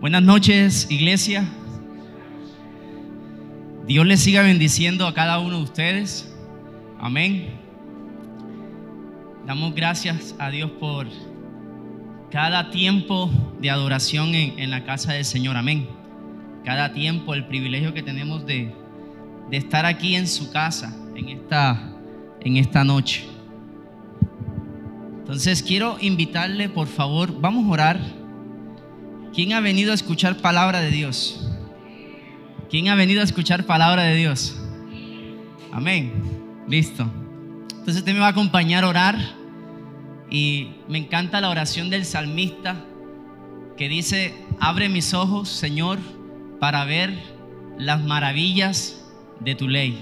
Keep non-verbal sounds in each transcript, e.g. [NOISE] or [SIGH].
Buenas noches, iglesia. Dios les siga bendiciendo a cada uno de ustedes. Amén. Damos gracias a Dios por cada tiempo de adoración en, la casa del Señor. Amén. Cada tiempo, el privilegio que tenemos de, de estar aquí en su casa en esta, en esta noche. Entonces quiero invitarle, por favor, vamos a orar. ¿Quién ha venido a escuchar palabra de Dios? ¿Quién ha venido a escuchar palabra de Dios? Amén. Listo. Entonces usted me va a acompañar a orar. Y me encanta la oración del salmista que dice, abre mis ojos, Señor, para ver las maravillas de tu ley.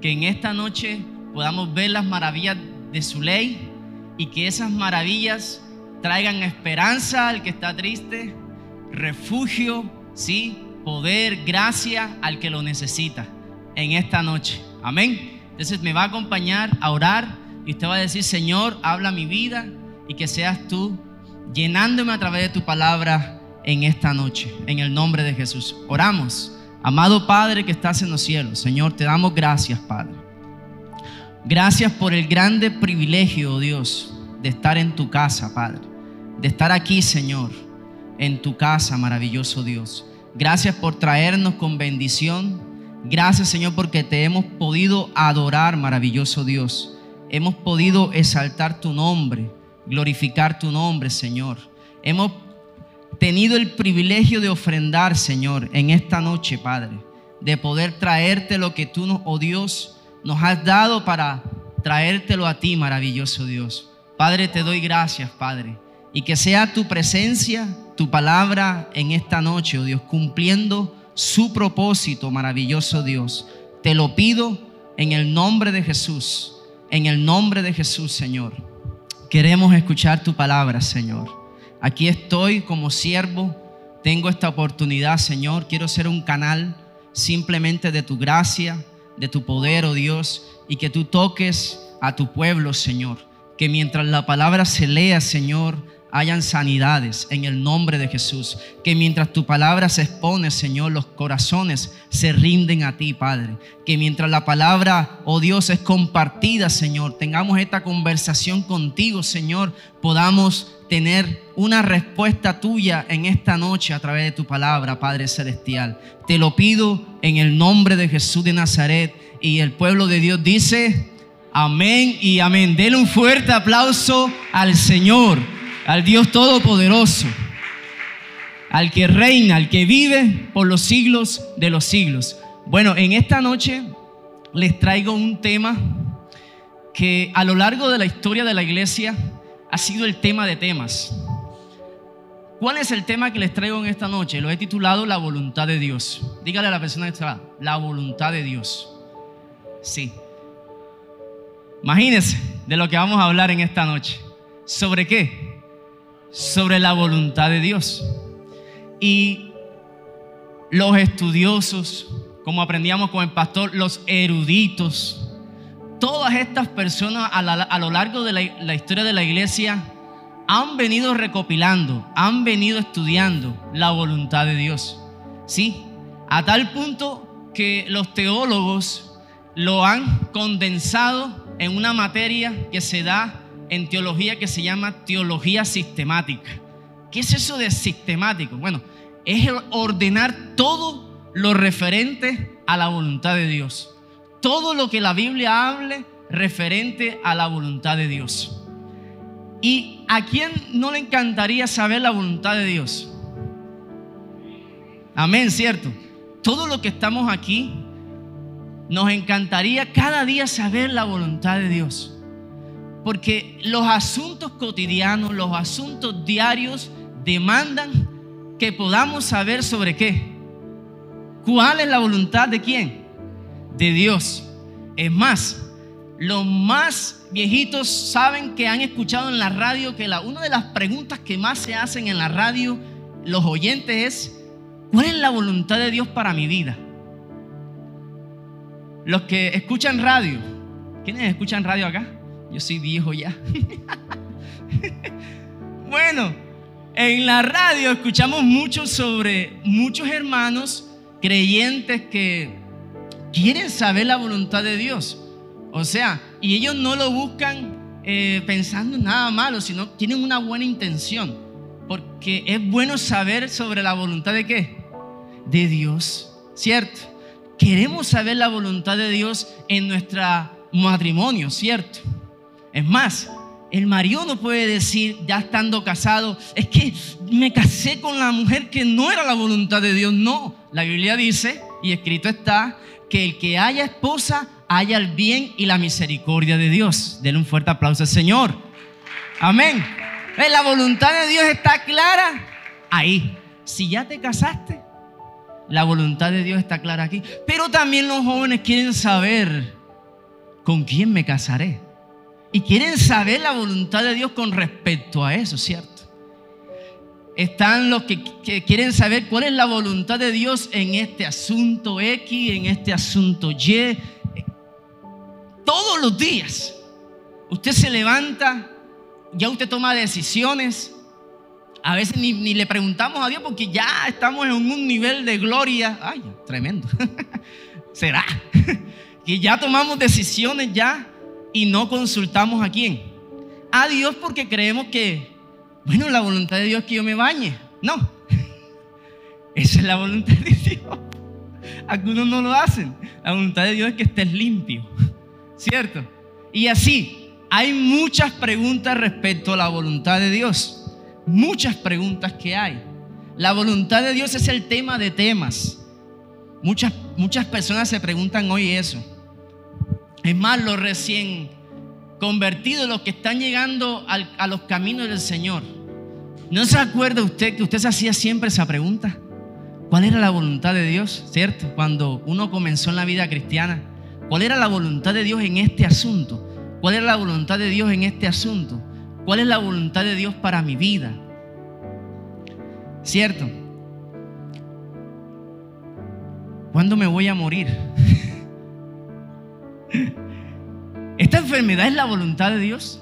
Que en esta noche podamos ver las maravillas de su ley y que esas maravillas traigan esperanza al que está triste, refugio, sí, poder, gracia al que lo necesita en esta noche. Amén. Entonces me va a acompañar a orar y usted va a decir, Señor, habla mi vida y que seas tú llenándome a través de tu palabra en esta noche, en el nombre de Jesús. Oramos. Amado Padre que estás en los cielos, Señor, te damos gracias, Padre. Gracias por el grande privilegio, oh Dios, de estar en tu casa, Padre. De estar aquí, Señor, en tu casa, maravilloso Dios. Gracias por traernos con bendición. Gracias, Señor, porque te hemos podido adorar, maravilloso Dios. Hemos podido exaltar tu nombre, glorificar tu nombre, Señor. Hemos tenido el privilegio de ofrendar, Señor, en esta noche, Padre, de poder traerte lo que tú, oh Dios, nos has dado para traértelo a ti, maravilloso Dios. Padre, te doy gracias, Padre. Y que sea tu presencia, tu palabra en esta noche, oh Dios, cumpliendo su propósito, maravilloso Dios. Te lo pido en el nombre de Jesús, en el nombre de Jesús, Señor. Queremos escuchar tu palabra, Señor. Aquí estoy como siervo, tengo esta oportunidad, Señor. Quiero ser un canal simplemente de tu gracia, de tu poder, oh Dios, y que tú toques a tu pueblo, Señor. Que mientras la palabra se lea, Señor, hayan sanidades en el nombre de Jesús. Que mientras tu palabra se expone, Señor, los corazones se rinden a ti, Padre. Que mientras la palabra, oh Dios, es compartida, Señor, tengamos esta conversación contigo, Señor, podamos tener una respuesta tuya en esta noche a través de tu palabra, Padre Celestial. Te lo pido en el nombre de Jesús de Nazaret y el pueblo de Dios dice, amén y amén. Denle un fuerte aplauso al Señor, al Dios Todopoderoso, al que reina, al que vive por los siglos de los siglos. Bueno, en esta noche les traigo un tema que a lo largo de la historia de la iglesia, ha sido el tema de temas. ¿Cuál es el tema que les traigo en esta noche? Lo he titulado La voluntad de Dios. Dígale a la persona que está, la voluntad de Dios. Sí. Imagínense de lo que vamos a hablar en esta noche. ¿Sobre qué? Sobre la voluntad de Dios. Y los estudiosos, como aprendíamos con el pastor, los eruditos, todas estas personas a, lo largo de la, historia de la iglesia han venido recopilando, han venido estudiando la voluntad de Dios. Sí, a tal punto que los teólogos lo han condensado en una materia que se da en teología que se llama teología sistemática. ¿Qué es eso de sistemático? Bueno, es ordenar todo lo referente a la voluntad de Dios todo lo que la Biblia hable referente a la voluntad de Dios. ¿Y a quién no le encantaría saber la voluntad de Dios? Amén, ¿cierto? Todo lo que estamos aquí, nos encantaría cada día saber la voluntad de Dios. Porque los asuntos cotidianos, los asuntos diarios demandan que podamos saber sobre qué. ¿Cuál es la voluntad de quién? de Dios. Es más, los más viejitos saben que han escuchado en la radio que la, una de las preguntas que más se hacen en la radio los oyentes es, ¿cuál es la voluntad de Dios para mi vida? Los que escuchan radio, ¿quiénes escuchan radio acá? Yo soy viejo ya. [LAUGHS] bueno, En la radio escuchamos mucho sobre muchos hermanos creyentes que quieren saber la voluntad de Dios. O sea, y ellos no lo buscan eh, pensando en nada malo, sino tienen una buena intención. Porque es bueno saber sobre la voluntad de qué? De Dios, ¿cierto? Queremos saber la voluntad de Dios en nuestro matrimonio, ¿cierto? Es más, el marido no puede decir, ya estando casado, es que me casé con la mujer que no era la voluntad de Dios. No, la Biblia dice, y escrito está, que el que haya esposa haya el bien y la misericordia de Dios. Denle un fuerte aplauso al Señor. Amén. La voluntad de Dios está clara ahí. Si ya te casaste, la voluntad de Dios está clara aquí. Pero también los jóvenes quieren saber con quién me casaré. Y quieren saber la voluntad de Dios con respecto a eso, ¿cierto? Están los que, quieren saber cuál es la voluntad de Dios en este asunto X, en este asunto Y. Todos los días. Usted se levanta, ya usted toma decisiones. A veces ni, ni le preguntamos a Dios porque ya estamos en un nivel de gloria. Ay, tremendo. [LAUGHS] ¿Será? [LAUGHS] que ya tomamos decisiones ya y no consultamos a quién. A Dios porque creemos que, bueno, la voluntad de Dios es que yo me bañe. No, [LAUGHS] esa es la voluntad de Dios. Algunos no lo hacen. La voluntad de Dios es que estés limpio, [LAUGHS] ¿cierto? Y así, hay muchas preguntas respecto a la voluntad de Dios. Muchas preguntas que hay. La voluntad de Dios es el tema de temas. Muchas, muchas personas se preguntan hoy eso. Es más, los recién convertidos, los que están llegando a los caminos del Señor. ¿No se acuerda usted que usted se hacía siempre esa pregunta? ¿Cuál era la voluntad de Dios? ¿Cierto? Cuando uno comenzó en la vida cristiana. ¿Cuál era la voluntad de Dios en este asunto? ¿Cuál era la voluntad de Dios en este asunto? ¿Cuál es la voluntad de Dios para mi vida? ¿Cierto? ¿Cuándo me voy a morir? [LAUGHS] ¿Esta enfermedad es la voluntad de Dios?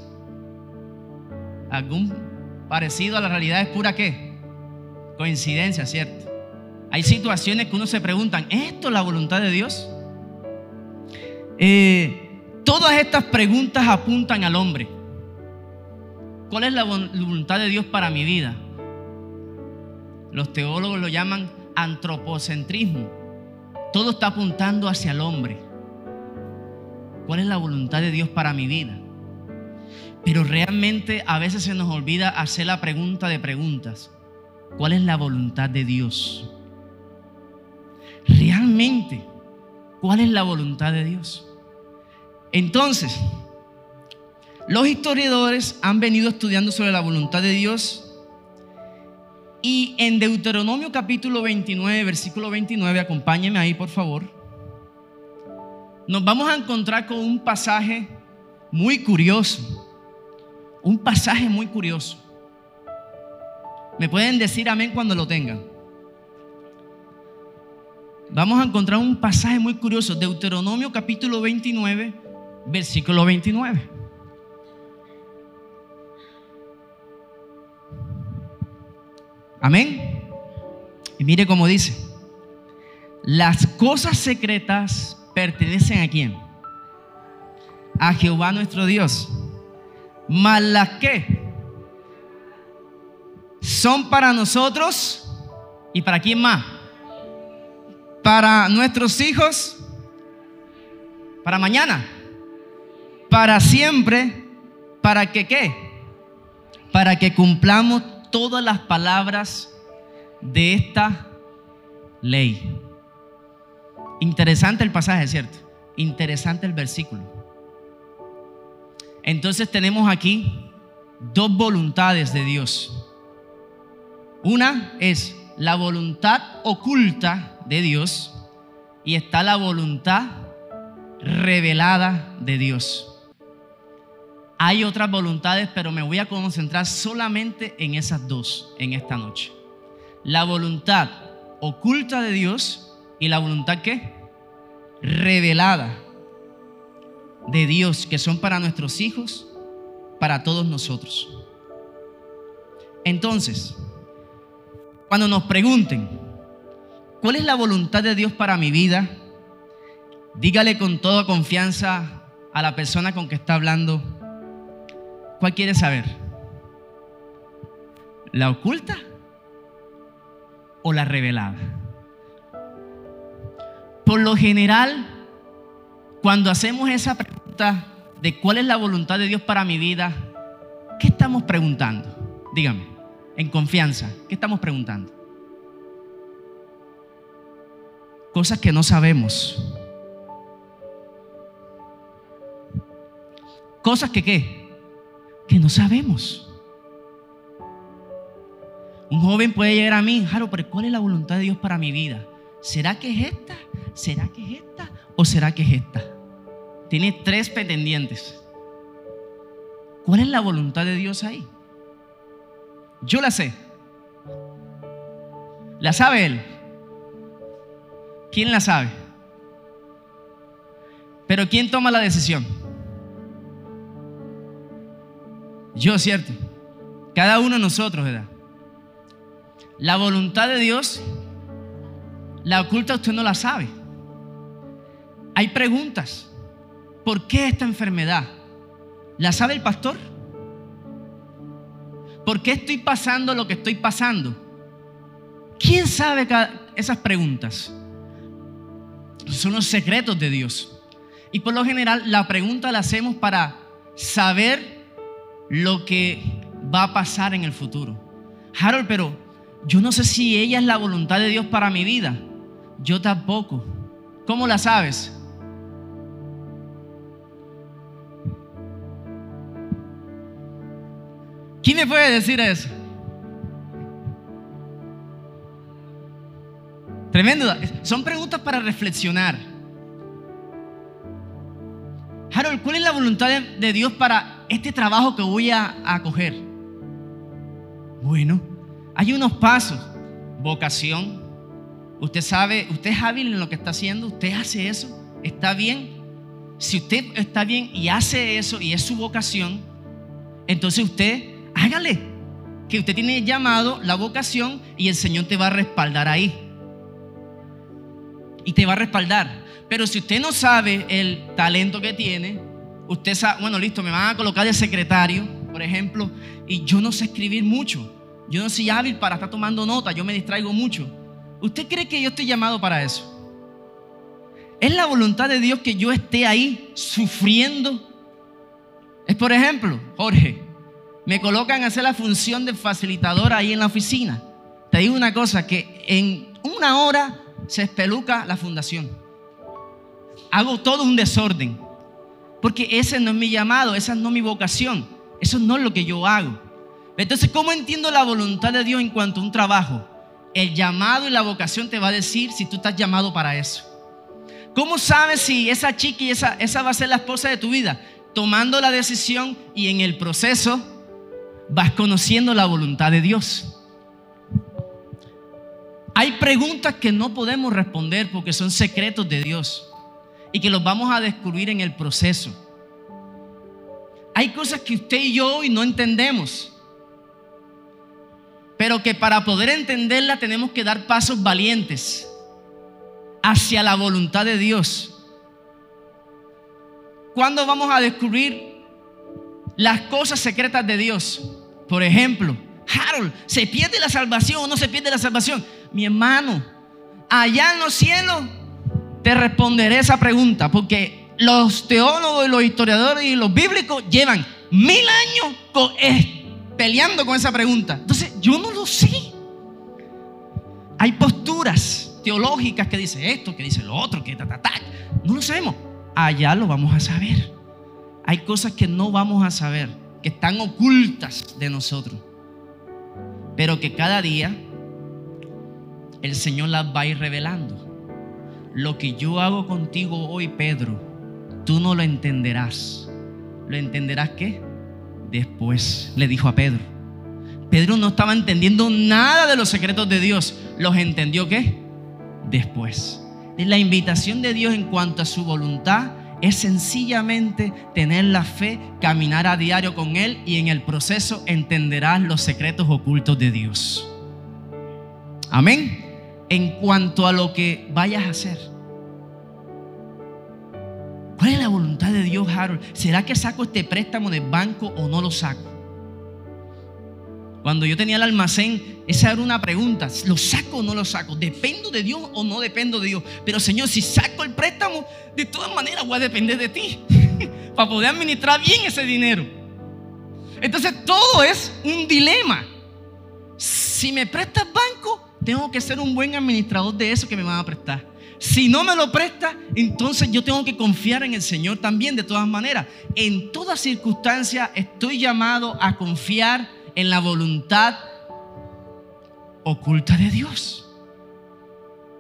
¿Algún parecido a la realidad es pura qué? Coincidencia, ¿cierto? Hay situaciones que uno se preguntan, ¿es esto la voluntad de Dios? Eh, todas estas preguntas apuntan al hombre. ¿Cuál es la voluntad de Dios para mi vida? Los teólogos lo llaman antropocentrismo. Todo está apuntando hacia el hombre. ¿Cuál es la voluntad de Dios para mi vida? Pero realmente a veces se nos olvida hacer la pregunta de preguntas. ¿Cuál es la voluntad de Dios? Realmente, ¿cuál es la voluntad de Dios? Entonces, los historiadores han venido estudiando sobre la voluntad de Dios y en Deuteronomio capítulo 29, versículo 29, acompáñeme ahí por favor nos vamos a encontrar con un pasaje muy curioso. Un pasaje muy curioso. Me pueden decir amén cuando lo tengan. Vamos a encontrar un pasaje muy curioso. Deuteronomio capítulo 29, versículo 29. Amén. Y mire cómo dice. Las cosas secretas pertenecen a quién? A Jehová nuestro Dios. Mas las que son para nosotros y para quién más? Para nuestros hijos, para mañana, para siempre, para que qué? Para que cumplamos todas las palabras de esta ley. Interesante el pasaje, ¿cierto? Interesante el versículo. Entonces tenemos aquí dos voluntades de Dios. Una es la voluntad oculta de Dios y está la voluntad revelada de Dios. Hay otras voluntades, pero me voy a concentrar solamente en esas dos en esta noche. La voluntad oculta de Dios y la voluntad qué? Revelada de Dios, que son para nuestros hijos, para todos nosotros. Entonces, cuando nos pregunten, ¿cuál es la voluntad de Dios para mi vida? Dígale con toda confianza a la persona con que está hablando, ¿cuál quiere saber? ¿La oculta o la revelada? Por lo general, cuando hacemos esa pregunta de cuál es la voluntad de Dios para mi vida, ¿qué estamos preguntando? Dígame, en confianza, ¿qué estamos preguntando? Cosas que no sabemos. Cosas que qué? Que no sabemos. Un joven puede llegar a mí, Jaro, pero ¿cuál es la voluntad de Dios para mi vida? ¿Será que es esta? ¿Será que es esta? ¿O será que es esta? Tiene tres pretendientes. ¿Cuál es la voluntad de Dios ahí? Yo la sé. ¿La sabe Él? ¿Quién la sabe? Pero ¿quién toma la decisión? Yo, ¿cierto? Cada uno de nosotros, ¿verdad? La voluntad de Dios, la oculta usted no la sabe. Hay preguntas. ¿Por qué esta enfermedad? ¿La sabe el pastor? ¿Por qué estoy pasando lo que estoy pasando? ¿Quién sabe esas preguntas? Son los secretos de Dios. Y por lo general la pregunta la hacemos para saber lo que va a pasar en el futuro. Harold, pero yo no sé si ella es la voluntad de Dios para mi vida. Yo tampoco. ¿Cómo la sabes? ¿Quién me puede decir eso? Tremendo. Son preguntas para reflexionar. Harold, ¿cuál es la voluntad de, Dios para este trabajo que voy a, a coger? Bueno, hay unos pasos. Vocación. Usted sabe, usted es hábil en lo que está haciendo, usted hace eso, está bien. Si usted está bien y hace eso y es su vocación, entonces usted hágale. Que usted tiene llamado, la vocación y el Señor te va a respaldar ahí. Y te va a respaldar. Pero si usted no sabe el talento que tiene, usted sabe, bueno, listo, me van a colocar de secretario, por ejemplo, y yo no sé escribir mucho. Yo no soy hábil para estar tomando nota, yo me distraigo mucho. ¿Usted cree que yo estoy llamado para eso? ¿Es la voluntad de Dios que yo esté ahí sufriendo? Es por ejemplo, Jorge, me colocan a hacer la función de facilitador ahí en la oficina. Te digo una cosa, que en una hora se espeluca la fundación. Hago todo un desorden. Porque ese no es mi llamado, esa no es mi vocación. Eso no es lo que yo hago. Entonces, ¿cómo entiendo la voluntad de Dios en cuanto a un trabajo? El llamado y la vocación te va a decir si tú estás llamado para eso. ¿Cómo sabes si esa chica y esa, esa va a ser la esposa de tu vida? Tomando la decisión y en el proceso vas conociendo la voluntad de Dios. Hay preguntas que no podemos responder porque son secretos de Dios y que los vamos a descubrir en el proceso. Hay cosas que usted y yo hoy no entendemos, pero que para poder entenderla tenemos que dar pasos valientes hacia la voluntad de Dios. ¿Cuándo vamos a descubrir las cosas secretas de Dios? Por ejemplo, Harold, ¿se pierde la salvación o no se pierde la salvación? Mi hermano, allá en los cielos te responderé esa pregunta, porque los teólogos y los historiadores y los bíblicos llevan mil años peleando con esa pregunta. Entonces, yo no lo sé. Hay posturas teológicas que dicen esto, que dicen lo otro, que ta, ta, ta. No lo sabemos. Allá lo vamos a saber. Hay cosas que no vamos a saber que están ocultas de nosotros, pero que cada día el Señor las va a ir revelando. Lo que yo hago contigo hoy, Pedro, tú no lo entenderás. ¿Lo entenderás qué? Después, le dijo a Pedro. Pedro no estaba entendiendo nada de los secretos de Dios. ¿Los entendió qué? Después. Es la invitación de Dios en cuanto a su voluntad es sencillamente tener la fe, caminar a diario con Él y en el proceso entenderás los secretos ocultos de Dios. Amén. En cuanto a lo que vayas a hacer. ¿Cuál es la voluntad de Dios, Harold? ¿Será que saco este préstamo del banco o no lo saco? Cuando yo tenía el almacén, esa era una pregunta. ¿Lo saco o no lo saco? ¿Dependo de Dios o no dependo de Dios? Pero Señor, si saco el préstamo, de todas maneras voy a depender de ti. [LAUGHS] para poder administrar bien ese dinero. Entonces todo es un dilema. Si me prestas banco, tengo que ser un buen administrador de eso que me van a prestar. Si no me lo presta, entonces yo tengo que confiar en el Señor también, de todas maneras. En toda circunstancia estoy llamado a confiar en la voluntad oculta de Dios.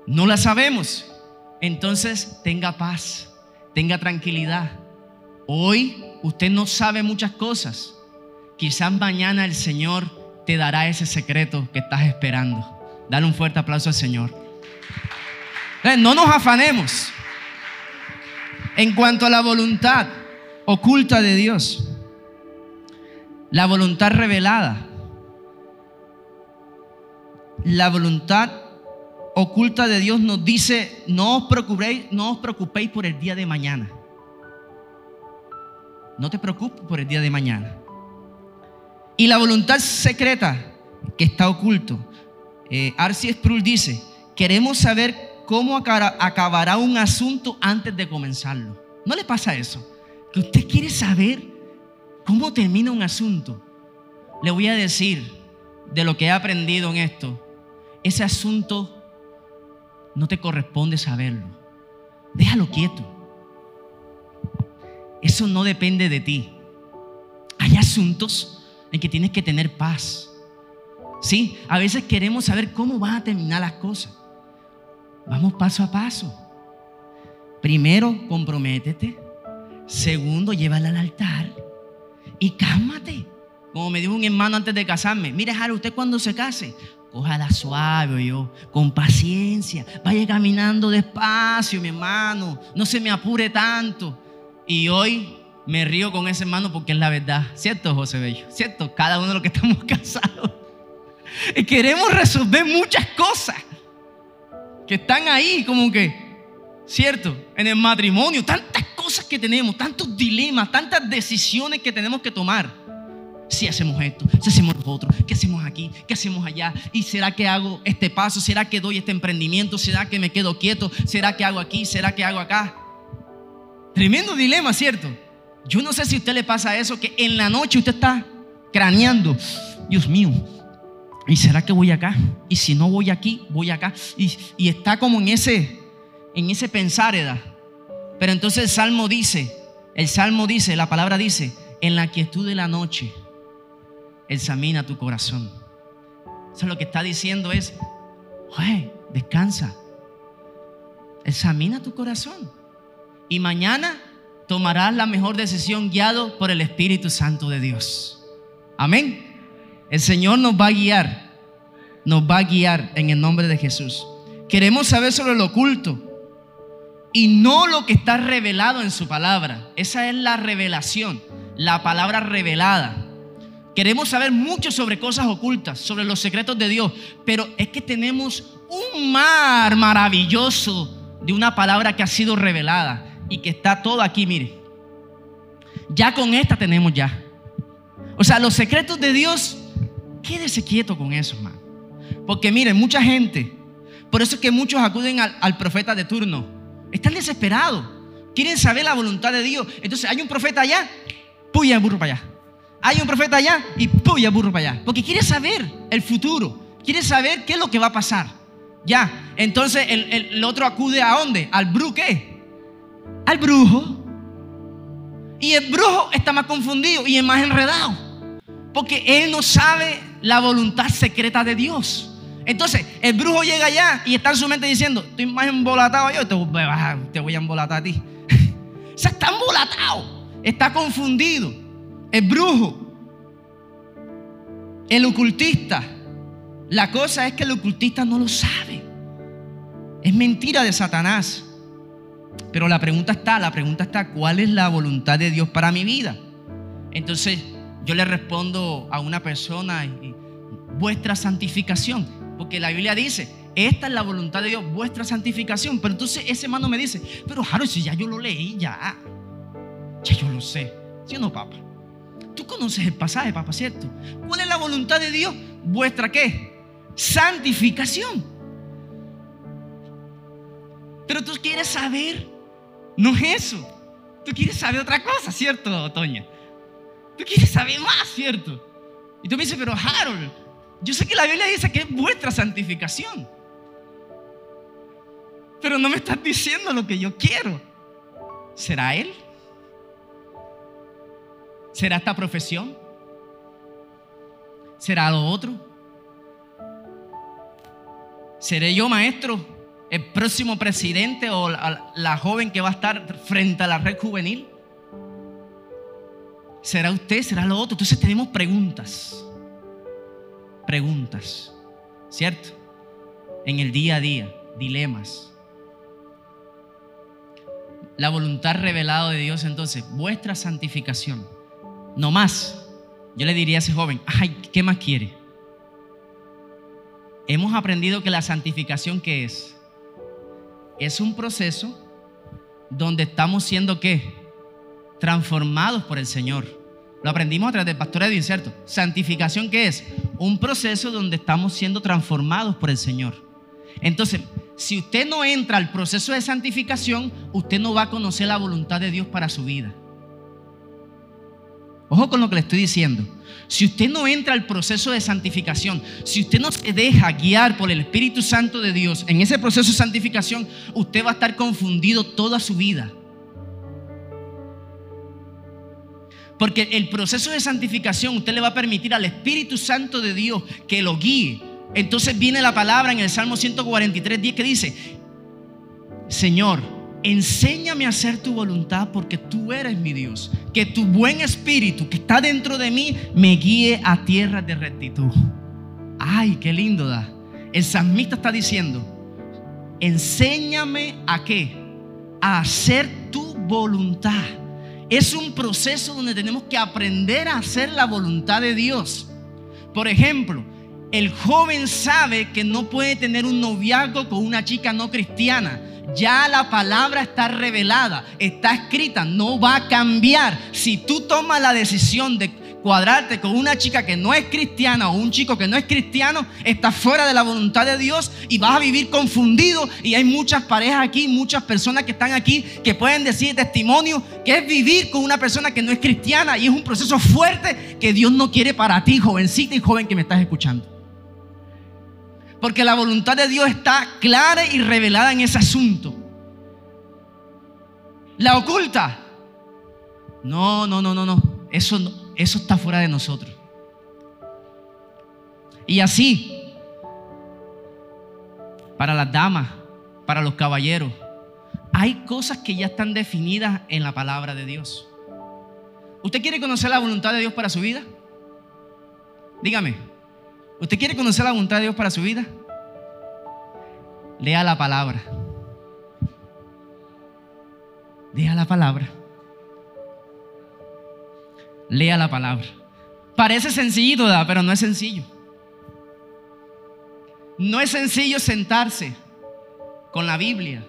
No la sabemos. Entonces tenga paz, tenga tranquilidad. Hoy usted no sabe muchas cosas. Quizás mañana el Señor te dará ese secreto que estás esperando. Dale un fuerte aplauso al Señor. No nos afanemos. En cuanto a la voluntad oculta de Dios, la voluntad revelada. La voluntad oculta de Dios nos dice, no os preocupéis, no os preocupéis por el día de mañana. No te preocupes por el día de mañana. Y la voluntad secreta que está oculto. Eh, Arcy Sproul dice, queremos saber cómo acabará un asunto antes de comenzarlo. ¿No le pasa eso? Que usted quiere saber ¿Cómo termina un asunto? Le voy a decir de lo que he aprendido en esto. Ese asunto no te corresponde saberlo. Déjalo quieto. Eso no depende de ti. Hay asuntos en que tienes que tener paz. Sí, a veces queremos saber cómo van a terminar las cosas. Vamos paso a paso. Primero, comprométete. Segundo, llévala al altar y cálmate. Como me dijo un hermano antes de casarme, mire, Jaro, usted cuando se case, cójala suave, yo, con paciencia, vaya caminando despacio, mi hermano, no se me apure tanto. Y hoy me río con ese hermano porque es la verdad, ¿cierto, José Bello? ¿Cierto? Cada uno de los que estamos [LAUGHS] casados. Queremos resolver muchas cosas que están ahí, como que, ¿cierto? En el matrimonio, tantas cosas que tenemos, tantos dilemas, tantas decisiones que tenemos que tomar. Si hacemos esto, si hacemos lo otro, ¿qué hacemos aquí? ¿Qué hacemos allá? ¿Y será que hago este paso? ¿Será que doy este emprendimiento? ¿Será que me quedo quieto? ¿Será que hago aquí? ¿Será que hago acá? Tremendo dilema, ¿cierto? Yo no sé si a usted le pasa eso, que en la noche usted está craneando. Dios mío, ¿y será que voy acá? Y si no voy aquí, voy acá. Y, está como en ese, en ese pensar, edad. Pero entonces el salmo dice, el salmo dice, la palabra dice, en la quietud de la noche, examina tu corazón. Eso lo que está diciendo es, oye, descansa, examina tu corazón. Y mañana tomarás la mejor decisión guiado por el Espíritu Santo de Dios. Amén. El Señor nos va a guiar, nos va a guiar en el nombre de Jesús. Queremos saber sobre lo oculto y no lo que está revelado en su palabra. Esa es la revelación, la palabra revelada. Queremos saber mucho sobre cosas ocultas, sobre los secretos de Dios, pero es que tenemos un mar maravilloso de una palabra que ha sido revelada y que está todo aquí, mire. Ya con esta tenemos ya. O sea, los secretos de Dios, quédese quieto con eso, hermano. Porque miren, mucha gente, por eso es que muchos acuden al, al profeta de turno están desesperados. Quieren saber la voluntad de Dios. Entonces hay un profeta allá, puya burro para allá. Hay un profeta allá y puya burro para allá. Porque quiere saber el futuro. Quiere saber qué es lo que va a pasar. Ya. Entonces el, otro acude a dónde? Al brujo qué? Al brujo. Y el brujo está más confundido y es más enredado. Porque él no sabe la voluntad secreta de Dios. Entonces, el brujo llega allá y está en su mente diciendo, estoy más embolatado yo, te voy a, te voy a embolatar a ti. [LAUGHS] o sea, está embolatado, está confundido. El brujo, el ocultista. La cosa es que el ocultista no lo sabe. Es mentira de Satanás. Pero la pregunta está, la pregunta está, ¿cuál es la voluntad de Dios para mi vida? Entonces yo le respondo a una persona, vuestra santificación, porque la Biblia dice, esta es la voluntad de Dios, vuestra santificación. Pero entonces ese hermano me dice, pero Harold, si ya yo lo leí, ya, ya yo lo sé. ¿Sí o no, papá? Tú conoces el pasaje, papá, ¿cierto? ¿Cuál es la voluntad de Dios? ¿Vuestra qué? Santificación. Pero tú quieres saber, no es eso. Tú quieres saber otra cosa, ¿cierto, Toña? Tú quieres saber más, ¿cierto? Y tú me dices, pero Harold, yo sé que la Biblia dice que es vuestra santificación. Pero no me estás diciendo lo que yo quiero. ¿Será Él? ¿Será esta profesión? ¿Será lo otro? ¿Seré yo maestro? ¿El próximo presidente o la, joven que va a estar frente a la red juvenil? ¿Será usted? ¿Será lo otro? Entonces tenemos preguntas. Preguntas. ¿Cierto? En el día a día, dilemas la voluntad revelada de Dios entonces, vuestra santificación. No más. Yo le diría a ese joven, ay, ¿qué más quiere? Hemos aprendido que la santificación ¿qué es? Es un proceso donde estamos siendo qué? Transformados por el Señor. Lo aprendimos a través del pastor Edwin, ¿cierto? Santificación ¿qué es? Un proceso donde estamos siendo transformados por el Señor. Entonces, si usted no entra al proceso de santificación, usted no va a conocer la voluntad de Dios para su vida. Ojo con lo que le estoy diciendo. Si usted no entra al proceso de santificación, si usted no se deja guiar por el Espíritu Santo de Dios en ese proceso de santificación, usted va a estar confundido toda su vida. Porque el proceso de santificación usted le va a permitir al Espíritu Santo de Dios que lo guíe, entonces viene la palabra en el Salmo 143, 10 que dice, Señor, enséñame a hacer tu voluntad porque tú eres mi Dios. Que tu buen espíritu que está dentro de mí me guíe a tierras de rectitud. Ay, qué lindo da. El salmista está diciendo, enséñame a qué? A hacer tu voluntad. Es un proceso donde tenemos que aprender a hacer la voluntad de Dios. Por ejemplo, el joven sabe que no puede tener un noviazgo con una chica no cristiana. Ya la palabra está revelada, está escrita, no va a cambiar. Si tú tomas la decisión de cuadrarte con una chica que no es cristiana o un chico que no es cristiano, estás fuera de la voluntad de Dios y vas a vivir confundido. Y hay muchas parejas aquí, muchas personas que están aquí que pueden decir testimonio que es vivir con una persona que no es cristiana y es un proceso fuerte que Dios no quiere para ti, jovencita y joven que me estás escuchando. Porque la voluntad de Dios está clara y revelada en ese asunto. ¿La oculta? No, no, no, no, no. Eso, eso está fuera de nosotros. Y así, para las damas, para los caballeros, hay cosas que ya están definidas en la palabra de Dios. ¿Usted quiere conocer la voluntad de Dios para su vida? Dígame. ¿Usted quiere conocer la voluntad de Dios para su vida? Lea la palabra. Lea la palabra. Lea la palabra. Parece sencillito, pero no es sencillo. No es sencillo sentarse con la Biblia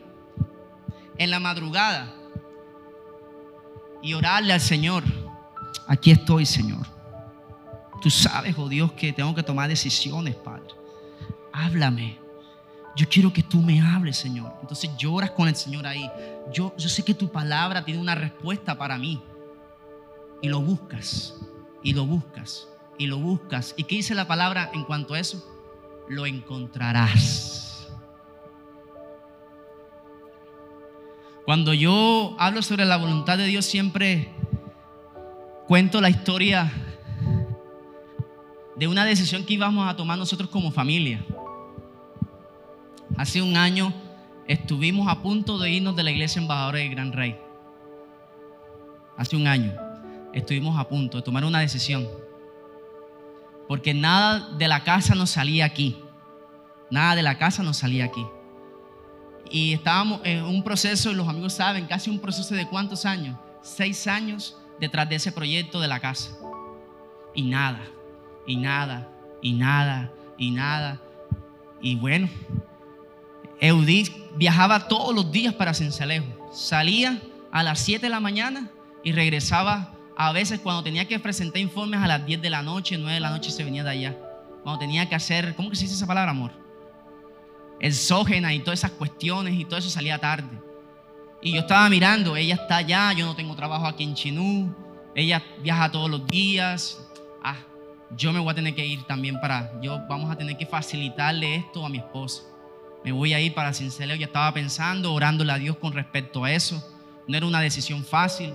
en la madrugada y orarle al Señor. Aquí estoy, Señor. Tú sabes, oh Dios, que tengo que tomar decisiones, Padre. Háblame. Yo quiero que tú me hables, Señor. Entonces lloras con el Señor ahí. Yo, yo sé que tu palabra tiene una respuesta para mí. Y lo buscas, y lo buscas, y lo buscas. ¿Y qué dice la palabra en cuanto a eso? Lo encontrarás. Cuando yo hablo sobre la voluntad de Dios, siempre cuento la historia de una decisión que íbamos a tomar nosotros como familia. Hace un año estuvimos a punto de irnos de la iglesia embajadora del Gran Rey. Hace un año estuvimos a punto de tomar una decisión. Porque nada de la casa nos salía aquí. Nada de la casa nos salía aquí. Y estábamos en un proceso, los amigos saben, casi un proceso de cuántos años? Seis años detrás de ese proyecto de la casa. Y nada, y nada, y nada, y nada. Y bueno, Eudith viajaba todos los días para Cincelejo. Salía a las 7 de la mañana y regresaba a veces cuando tenía que presentar informes a las 10 de la noche, 9 de la noche se venía de allá. Cuando tenía que hacer, ¿cómo que se dice esa palabra, amor? Exógena y todas esas cuestiones y todo eso salía tarde. Y yo estaba mirando, ella está allá, yo no tengo trabajo aquí en Chinú, ella viaja todos los días. Ah, yo me voy a tener que ir también para, yo vamos a tener que facilitarle esto a mi esposa. Me voy a ir para Cincelejo, ya estaba pensando, orándole a Dios con respecto a eso. No era una decisión fácil.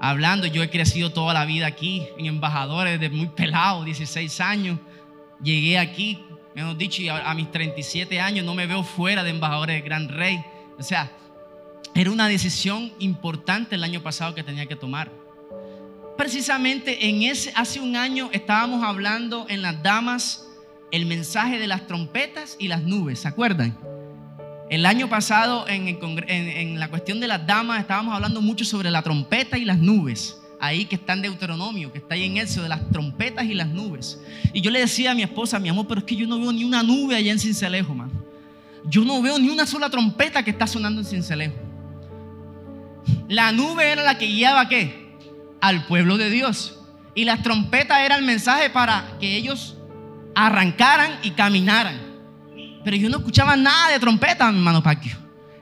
Hablando, yo he crecido toda la vida aquí en embajadores desde muy pelado, 16 años. Llegué aquí, hemos dicho, a, a mis 37 años no me veo fuera de embajadores del Gran Rey. O sea, era una decisión importante el año pasado que tenía que tomar. Precisamente en ese, hace un año estábamos hablando en las damas el mensaje de las trompetas y las nubes, ¿se acuerdan? El año pasado en, la cuestión de las damas estábamos hablando mucho sobre la trompeta y las nubes. Ahí que está en Deuteronomio, que está ahí en eso de las trompetas y las nubes. Y yo le decía a mi esposa, mi amor, pero es que yo no veo ni una nube allá en Cincelejo, man. Yo no veo ni una sola trompeta que está sonando en Cincelejo. La nube era la que guiaba qué? Al pueblo de Dios. Y las trompetas era el mensaje para que ellos arrancaran y caminaran. Pero yo no escuchaba nada de trompeta, mi hermano Paquio.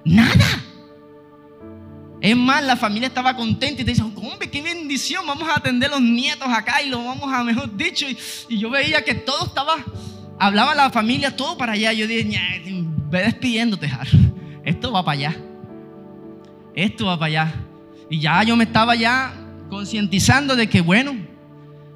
Nada. Es más, la familia estaba contenta y te dicen, hombre, qué bendición, vamos a atender los nietos acá y lo vamos a, mejor dicho. Y, yo veía que todo estaba, hablaba la familia, todo para allá. Yo dije, ve despidiéndote, Jar. Esto va para allá. Esto va para allá. Y ya yo me estaba ya concientizando de que, bueno,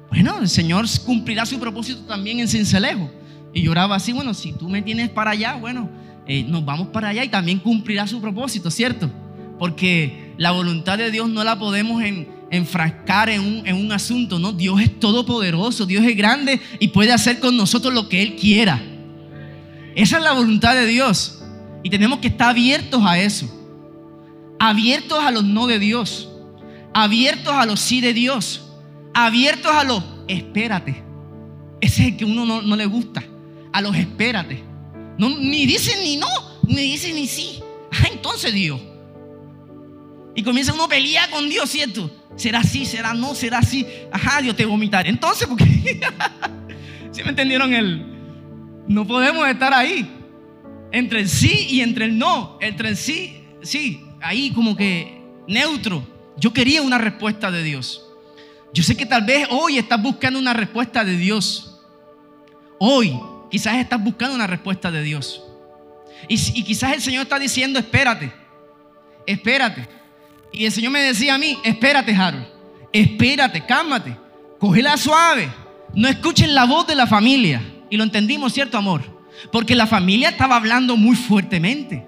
bueno, el Señor cumplirá su propósito también en Cincelejo. Y lloraba así, bueno, si tú me tienes para allá, bueno, eh, nos vamos para allá y también cumplirá su propósito, ¿cierto? Porque la voluntad de Dios no la podemos enfrascar en un, en un asunto, ¿no? Dios es todopoderoso, Dios es grande y puede hacer con nosotros lo que Él quiera. Esa es la voluntad de Dios. Y tenemos que estar abiertos a eso. Abiertos a los no de Dios. Abiertos a los sí de Dios abiertos a los espérate. Ese es el que uno no, le gusta. Los espérate. No, ni dicen ni no, ni dicen ni sí. Ah, entonces Dios. Y comienza uno a pelear con Dios, ¿cierto? Será así, será no, será así. Ajá, Dios te vomitaré. Entonces, porque. [LAUGHS] ¿Sí me entendieron el.? No podemos estar ahí. Entre el sí y entre el no. Entre el sí, sí, ahí como que neutro. Yo quería una respuesta de Dios. Yo sé que tal vez hoy estás buscando una respuesta de Dios. Hoy quizás estás buscando una respuesta de Dios. Y, quizás el Señor está diciendo, espérate, espérate. Y el Señor me decía a mí, espérate, Harold, espérate, cálmate, cógela suave. No escuchen la voz de la familia. Y lo entendimos, ¿cierto, amor? Porque la familia estaba hablando muy fuertemente.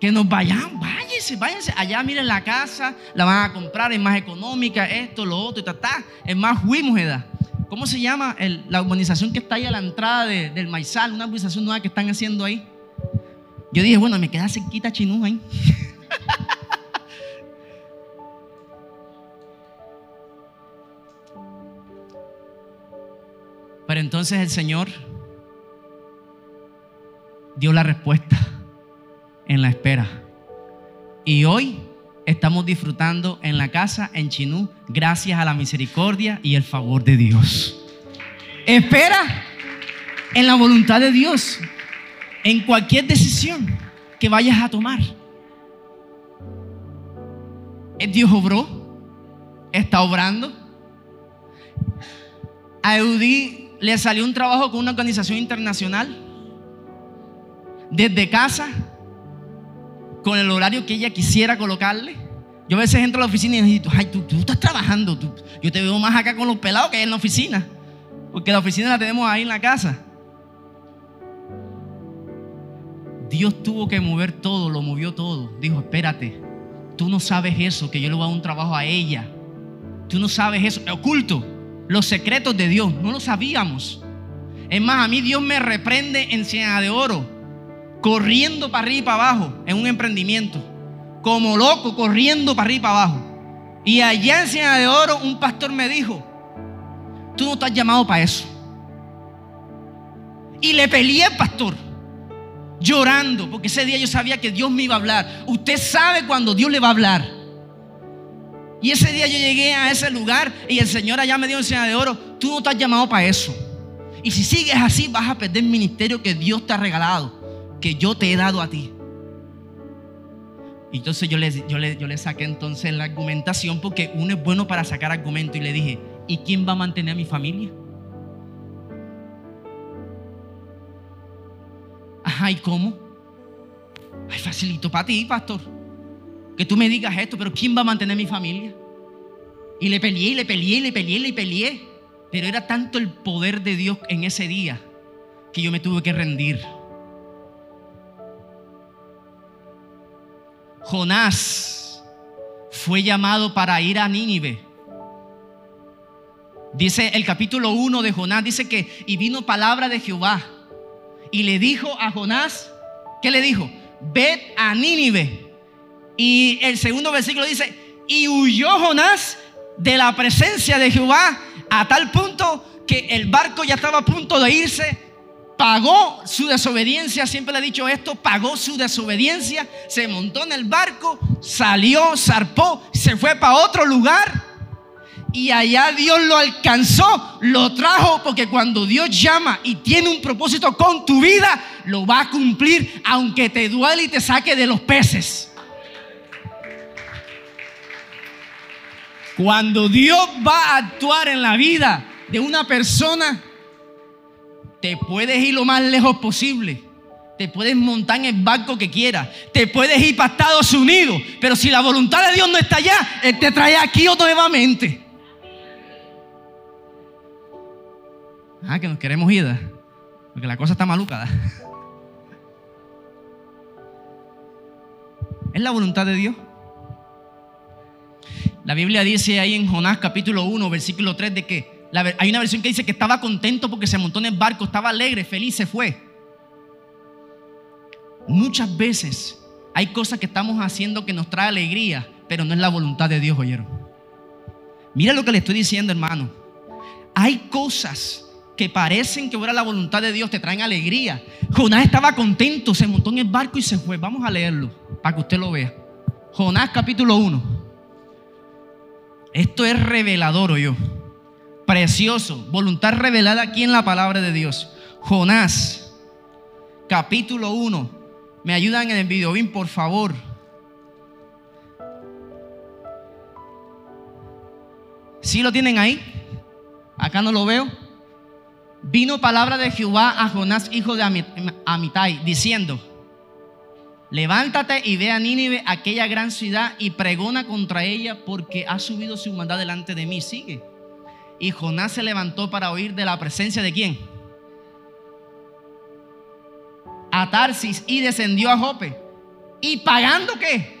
Que nos vayan, váyanse, váyanse. Allá miren la casa, la van a comprar, es más económica, esto, lo otro, y ta, ta. Es más, fuimos, edad. ¿Cómo se llama la urbanización que está ahí a la entrada del Maizal? Una urbanización nueva que están haciendo ahí. Yo dije, bueno, me queda cerquita Chinú ahí. [LAUGHS] Pero entonces el Señor dio la respuesta en la espera. Y hoy estamos disfrutando en la casa en Chinú gracias a la misericordia y el favor de Dios. Espera en la voluntad de Dios en cualquier decisión que vayas a tomar. Dios obró, está obrando. A Eudí le salió un trabajo con una organización internacional. Desde casa con el horario que ella quisiera colocarle. Yo a veces entro a la oficina y digo, ay, tú, estás trabajando, yo te veo más acá con los pelados que en la oficina, porque la oficina la tenemos ahí en la casa. Dios tuvo que mover todo, lo movió todo. Dijo, espérate, tú no sabes eso, que yo le voy a dar un trabajo a ella. Tú no sabes eso, oculto, los secretos de Dios, no lo sabíamos. Es más, a mí Dios me reprende en Ciudad de Oro corriendo para arriba y para abajo en un emprendimiento, como loco, corriendo para arriba y para abajo. Y allá en Ciudad de Oro un pastor me dijo, tú no estás llamado para eso. Y le peleé al pastor, llorando, porque ese día yo sabía que Dios me iba a hablar. Usted sabe cuando Dios le va a hablar. Y ese día yo llegué a ese lugar y el Señor allá me dio enseñanza de oro. Tú no estás llamado para eso. Y si sigues así, vas a perder el ministerio que Dios te ha regalado, que yo te he dado a ti. Y entonces yo le, yo, le, saqué entonces la argumentación porque uno es bueno para sacar argumento y le dije, ¿y quién va a mantener a mi familia? Ajá, ¿y cómo? Ay, facilito para ti, pastor. Que tú me digas esto, pero ¿quién va a mantener mi familia? Y le peleé, y le peleé, y le peleé, y le peleé. Pero era tanto el poder de Dios en ese día que yo me tuve que rendir. Jonás fue llamado para ir a Nínive. Dice el capítulo 1 de Jonás, dice que, y vino palabra de Jehová, y le dijo a Jonás, ¿qué le dijo? Ved a Nínive. Y el segundo versículo dice, y huyó Jonás de la presencia de Jehová a tal punto que el barco ya estaba a punto de irse, pagó su desobediencia, siempre le he dicho esto, pagó su desobediencia, se montó en el barco, salió, zarpó, se fue para otro lugar y allá Dios lo alcanzó, lo trajo, porque cuando Dios llama y tiene un propósito con tu vida, lo va a cumplir, aunque te duele y te saque de los peces. Cuando Dios va a actuar en la vida de una persona, te puedes ir lo más lejos posible. Te puedes montar en el barco que quieras. Te puedes ir para Estados Unidos. Pero si la voluntad de Dios no está allá, Él te trae aquí nuevamente. Ah, que nos queremos ir. Porque la cosa está maluca. Es la voluntad de Dios. La Biblia dice ahí en Jonás capítulo 1, versículo 3 de que hay una versión que dice que estaba contento porque se montó en el barco, estaba alegre, feliz, se fue. Muchas veces hay cosas que estamos haciendo que nos trae alegría, pero no es la voluntad de Dios, oyeron. Mira lo que le estoy diciendo, hermano. Hay cosas que parecen que fuera la voluntad de Dios, te traen alegría. Jonás estaba contento, se montó en el barco y se fue. Vamos a leerlo para que usted lo vea. Jonás capítulo 1. Esto es revelador, yo. Precioso. Voluntad revelada aquí en la palabra de Dios. Jonás capítulo 1. Me ayudan en el video, por favor. ¿Sí lo tienen ahí? Acá no lo veo vino palabra de Jehová a Jonás, hijo de Amitai, diciendo, levántate y ve a Nínive, aquella gran ciudad, y pregona contra ella, porque ha subido su maldad delante de mí. Sigue. Y Jonás se levantó para oír de la presencia de quién? A Tarsis y descendió a Jope. ¿Y pagando qué?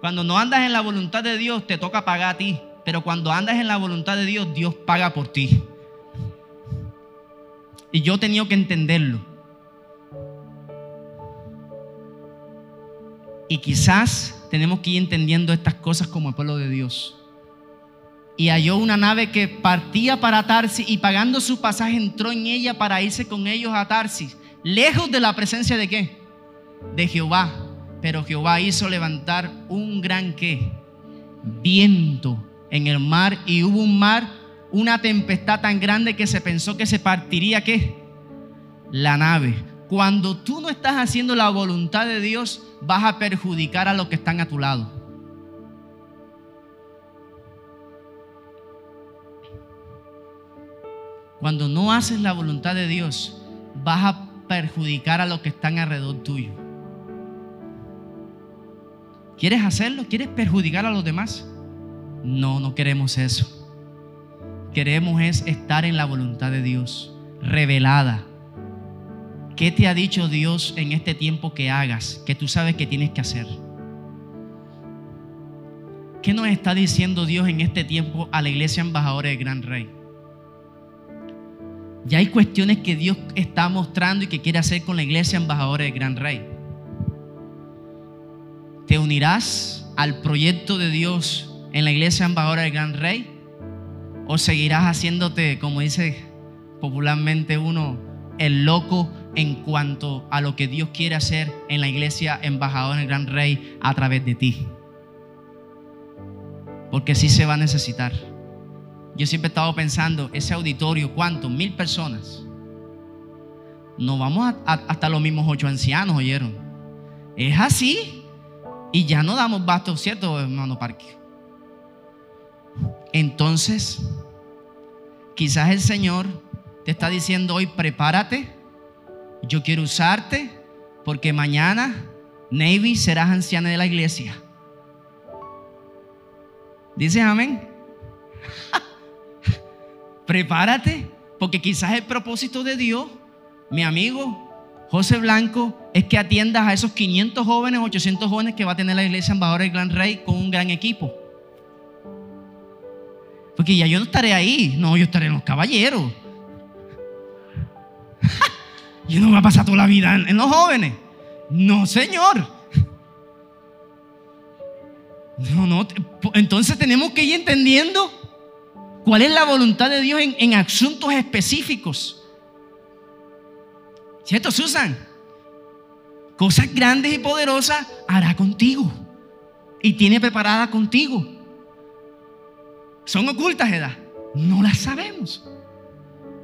Cuando no andas en la voluntad de Dios, te toca pagar a ti. Pero cuando andas en la voluntad de Dios, Dios paga por ti. Y yo he tenido que entenderlo. Y quizás tenemos que ir entendiendo estas cosas como el pueblo de Dios. Y halló una nave que partía para Tarsis y pagando su pasaje entró en ella para irse con ellos a Tarsis, lejos de la presencia de qué? De Jehová. Pero Jehová hizo levantar un gran qué? Viento en el mar y hubo un mar, una tempestad tan grande que se pensó que se partiría qué? La nave. Cuando tú no estás haciendo la voluntad de Dios, vas a perjudicar a los que están a tu lado. Cuando no haces la voluntad de Dios, vas a perjudicar a los que están alrededor tuyo. ¿Quieres hacerlo? ¿Quieres perjudicar a los demás? No, no queremos eso. Queremos es estar en la voluntad de Dios, revelada. ¿Qué te ha dicho Dios en este tiempo que hagas, que tú sabes que tienes que hacer? ¿Qué nos está diciendo Dios en este tiempo a la iglesia embajadora del Gran Rey? Ya hay cuestiones que Dios está mostrando y que quiere hacer con la iglesia embajadora del Gran Rey. ¿Te unirás al proyecto de Dios en la iglesia embajadora del Gran Rey? ¿O seguirás haciéndote, como dice popularmente uno, el loco en cuanto a lo que Dios quiere hacer en la iglesia embajadora del Gran Rey a través de ti? Porque sí se va a necesitar. Yo siempre he estado pensando, ese auditorio, ¿cuántos? Mil personas. No vamos hasta los mismos ocho ancianos, ¿oyeron? Es así. Y ya no damos basto, ¿cierto, hermano Parque? Entonces, quizás el Señor te está diciendo hoy, prepárate, yo quiero usarte, porque mañana, Navy, serás anciana de la iglesia. ¿Dices amén? Prepárate, porque quizás el propósito de Dios, mi amigo José Blanco, es que atiendas a esos 500 jóvenes, 800 jóvenes que va a tener la iglesia embajadora del Gran Rey con un gran equipo. Porque ya yo no estaré ahí, no, yo estaré en los caballeros. [LAUGHS] yo no voy a pasar toda la vida en, en los jóvenes. No, Señor. No, no. Entonces tenemos que ir entendiendo ¿Cuál es la voluntad de Dios en, asuntos específicos? ¿Cierto, Susan? Cosas grandes y poderosas hará contigo. Y tiene preparada contigo. ¿Son ocultas, edad? No las sabemos.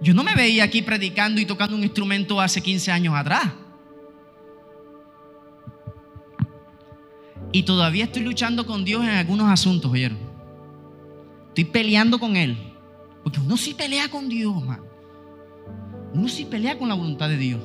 Yo no me veía aquí predicando y tocando un instrumento hace 15 años atrás. Y todavía estoy luchando con Dios en algunos asuntos, ¿oyeron? Estoy peleando con Él. Porque uno sí pelea con Dios, hermano. Uno sí pelea con la voluntad de Dios.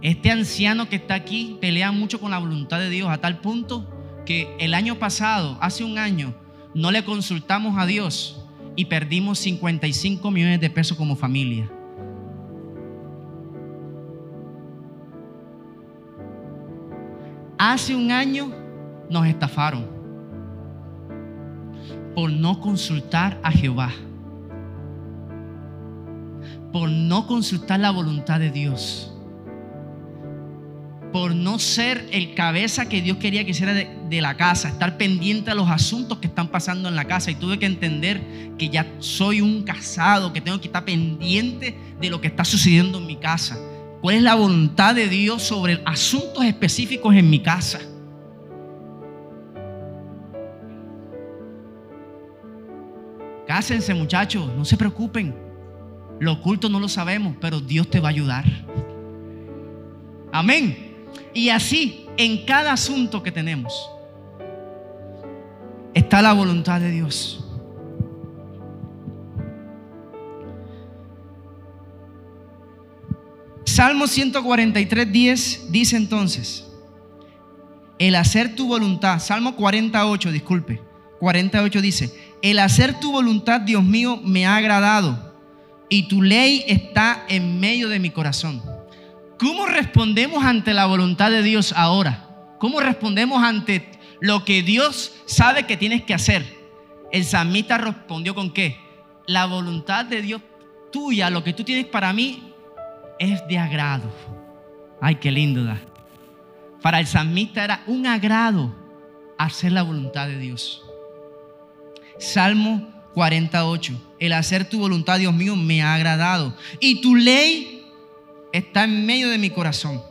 Este anciano que está aquí pelea mucho con la voluntad de Dios a tal punto que el año pasado, hace un año, no le consultamos a Dios y perdimos 55 millones de pesos como familia. Hace un año nos estafaron por no consultar a Jehová, por no consultar la voluntad de Dios, por no ser el cabeza que Dios quería que hiciera de, la casa, estar pendiente a los asuntos que están pasando en la casa. Y tuve que entender que ya soy un casado, que tengo que estar pendiente de lo que está sucediendo en mi casa. ¿Cuál es la voluntad de Dios sobre asuntos específicos en mi casa? Cásense muchachos, no se preocupen. Lo oculto no lo sabemos, pero Dios te va a ayudar. Amén. Y así, en cada asunto que tenemos, está la voluntad de Dios. Salmo 143, 10 dice entonces, el hacer tu voluntad, Salmo 48, disculpe, 48 dice, el hacer tu voluntad, Dios mío, me ha agradado y tu ley está en medio de mi corazón. ¿Cómo respondemos ante la voluntad de Dios ahora? ¿Cómo respondemos ante lo que Dios sabe que tienes que hacer? El samita respondió con qué? La voluntad de Dios tuya, lo que tú tienes para mí, es de agrado. Ay, qué lindo da. Para el samita era un agrado hacer la voluntad de Dios. Salmo 48. El hacer tu voluntad, Dios mío, me ha agradado. Y tu ley está en medio de mi corazón.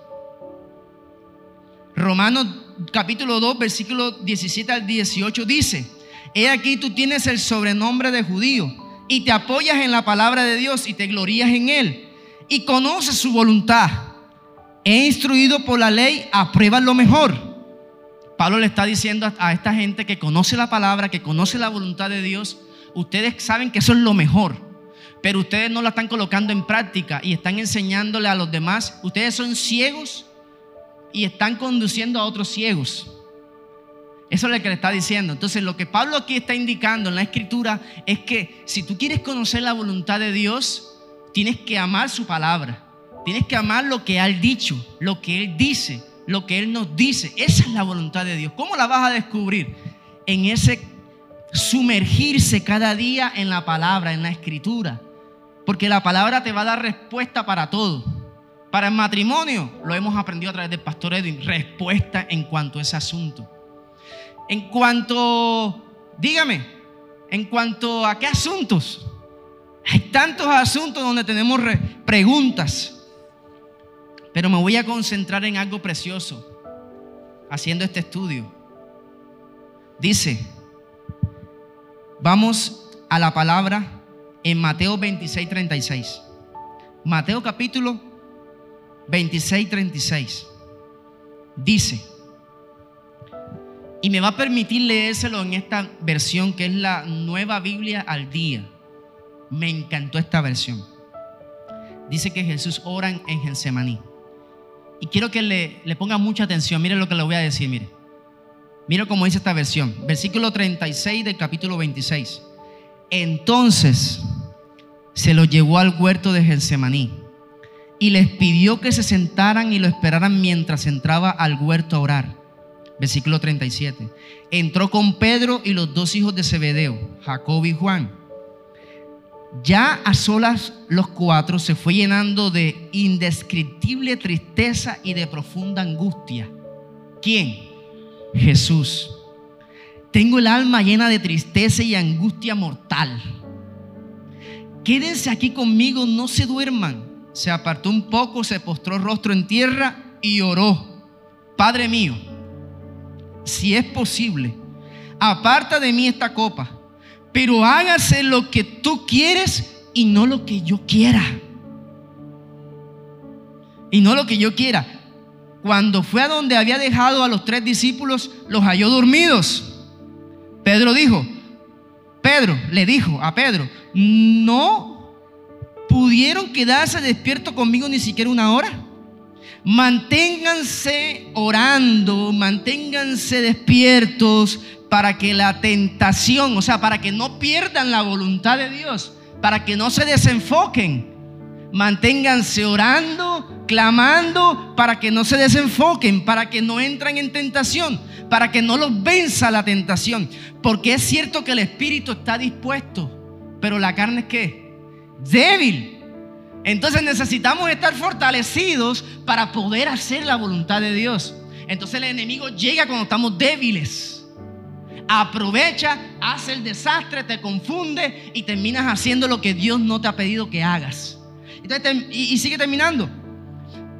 Romanos capítulo 2, versículo 17 al 18 dice, he aquí tú tienes el sobrenombre de judío y te apoyas en la palabra de Dios y te glorías en él y conoces su voluntad. He instruido por la ley, aprueba lo mejor Pablo le está diciendo a esta gente que conoce la palabra, que conoce la voluntad de Dios, ustedes saben que eso es lo mejor, pero ustedes no la están colocando en práctica y están enseñándole a los demás. Ustedes son ciegos y están conduciendo a otros ciegos. Eso es lo que le está diciendo. Entonces, lo que Pablo aquí está indicando en la escritura es que si tú quieres conocer la voluntad de Dios, tienes que amar su palabra. Tienes que amar lo que Él ha dicho, lo que Él dice lo que Él nos dice. Esa es la voluntad de Dios. ¿Cómo la vas a descubrir? En ese sumergirse cada día en la palabra, en la escritura. Porque la palabra te va a dar respuesta para todo. Para el matrimonio, lo hemos aprendido a través del pastor Edwin, respuesta en cuanto a ese asunto. En cuanto, dígame, en cuanto a qué asuntos. Hay tantos asuntos donde tenemos preguntas. Pero me voy a concentrar en algo precioso haciendo este estudio. Dice, vamos a la palabra en Mateo 26, 36. Mateo capítulo 26, 36. Dice, y me va a permitir leérselo en esta versión que es la nueva Biblia al día. Me encantó esta versión. Dice que Jesús ora en Getsemaní. Y quiero que le, ponga mucha atención. Mire lo que le voy a decir, mire. Mire cómo dice esta versión. Versículo 36 del capítulo 26. Entonces se lo llevó al huerto de Getsemaní y les pidió que se sentaran y lo esperaran mientras entraba al huerto a orar. Versículo 37. Entró con Pedro y los dos hijos de Zebedeo, Jacob y Juan. Ya a solas los cuatro se fue llenando de indescriptible tristeza y de profunda angustia. ¿Quién? Jesús. Tengo el alma llena de tristeza y angustia mortal. Quédense aquí conmigo, no se duerman. Se apartó un poco, se postró rostro en tierra y oró. Padre mío, si es posible, aparta de mí esta copa, pero hágase lo que tú quieres y no lo que yo quiera. Y no lo que yo quiera. Cuando fue a donde había dejado a los tres discípulos, los halló dormidos. Pedro dijo, Pedro le dijo a Pedro, no pudieron quedarse despiertos conmigo ni siquiera una hora. Manténganse orando, manténganse despiertos para que la tentación, o sea, para que no pierdan la voluntad de Dios, para que no se desenfoquen. Manténganse orando, clamando, para que no se desenfoquen, para que no entren en tentación, para que no los venza la tentación. Porque es cierto que el espíritu está dispuesto, pero la carne es que débil. Entonces necesitamos estar fortalecidos para poder hacer la voluntad de Dios. Entonces el enemigo llega cuando estamos débiles. Aprovecha, hace el desastre, te confunde y terminas haciendo lo que Dios no te ha pedido que hagas. y, y sigue terminando.